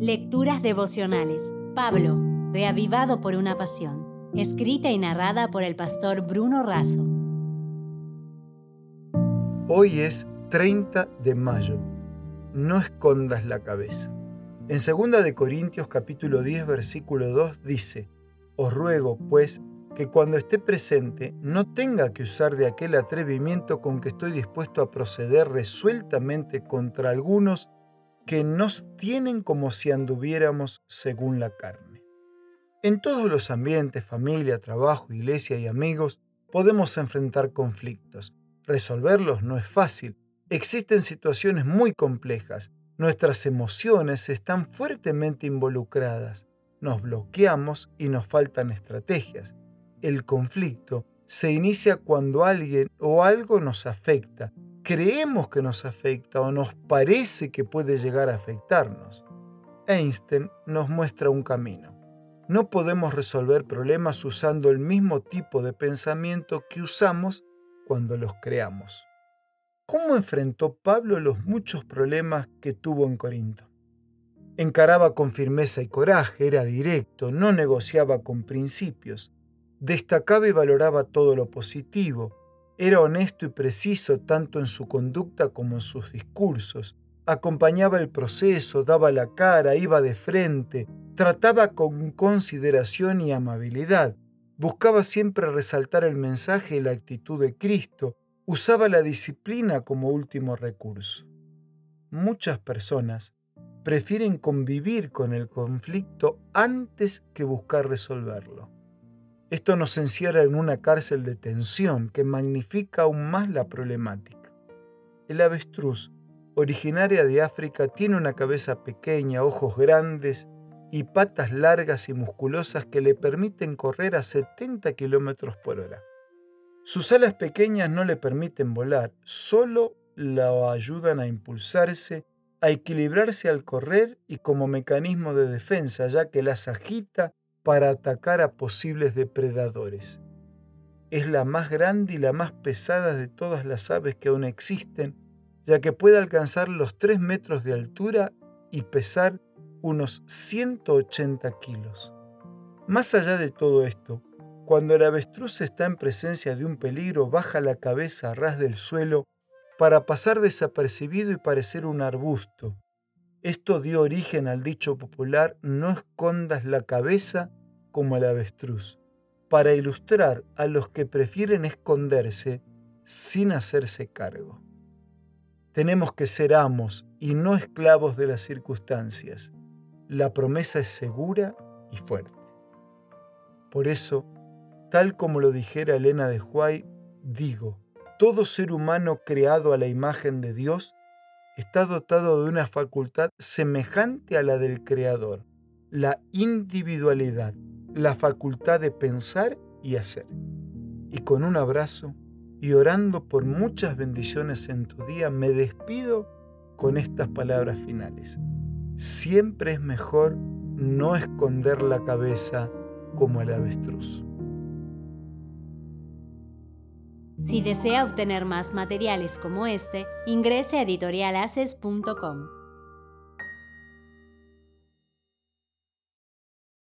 Lecturas devocionales. Pablo, reavivado por una pasión. Escrita y narrada por el pastor Bruno Razo. Hoy es 30 de mayo. No escondas la cabeza. En 2 de Corintios capítulo 10 versículo 2 dice: Os ruego, pues, que cuando esté presente no tenga que usar de aquel atrevimiento con que estoy dispuesto a proceder resueltamente contra algunos que nos tienen como si anduviéramos según la carne. En todos los ambientes, familia, trabajo, iglesia y amigos, podemos enfrentar conflictos. Resolverlos no es fácil. Existen situaciones muy complejas. Nuestras emociones están fuertemente involucradas. Nos bloqueamos y nos faltan estrategias el conflicto se inicia cuando alguien o algo nos afecta, creemos que nos afecta o nos parece que puede llegar a afectarnos. Einstein nos muestra un camino. No podemos resolver problemas usando el mismo tipo de pensamiento que usamos cuando los creamos. ¿Cómo enfrentó Pablo los muchos problemas que tuvo en Corinto? Encaraba con firmeza y coraje, era directo, no negociaba con principios, Destacaba y valoraba todo lo positivo. Era honesto y preciso tanto en su conducta como en sus discursos. Acompañaba el proceso, daba la cara, iba de frente, trataba con consideración y amabilidad. Buscaba siempre resaltar el mensaje y la actitud de Cristo. Usaba la disciplina como último recurso. Muchas personas prefieren convivir con el conflicto antes que buscar resolverlo. Esto nos encierra en una cárcel de tensión que magnifica aún más la problemática. El avestruz, originaria de África, tiene una cabeza pequeña, ojos grandes y patas largas y musculosas que le permiten correr a 70 km por hora. Sus alas pequeñas no le permiten volar, solo la ayudan a impulsarse, a equilibrarse al correr y como mecanismo de defensa, ya que las agita para atacar a posibles depredadores. Es la más grande y la más pesada de todas las aves que aún existen, ya que puede alcanzar los 3 metros de altura y pesar unos 180 kilos. Más allá de todo esto, cuando el avestruz está en presencia de un peligro, baja la cabeza a ras del suelo para pasar desapercibido y parecer un arbusto. Esto dio origen al dicho popular no escondas la cabeza como el avestruz, para ilustrar a los que prefieren esconderse sin hacerse cargo. Tenemos que ser amos y no esclavos de las circunstancias. La promesa es segura y fuerte. Por eso, tal como lo dijera Elena de Huay, digo, todo ser humano creado a la imagen de Dios está dotado de una facultad semejante a la del Creador, la individualidad, la facultad de pensar y hacer. Y con un abrazo y orando por muchas bendiciones en tu día, me despido con estas palabras finales. Siempre es mejor no esconder la cabeza como el avestruz. Si desea obtener más materiales como este, ingrese a editorialaces.com.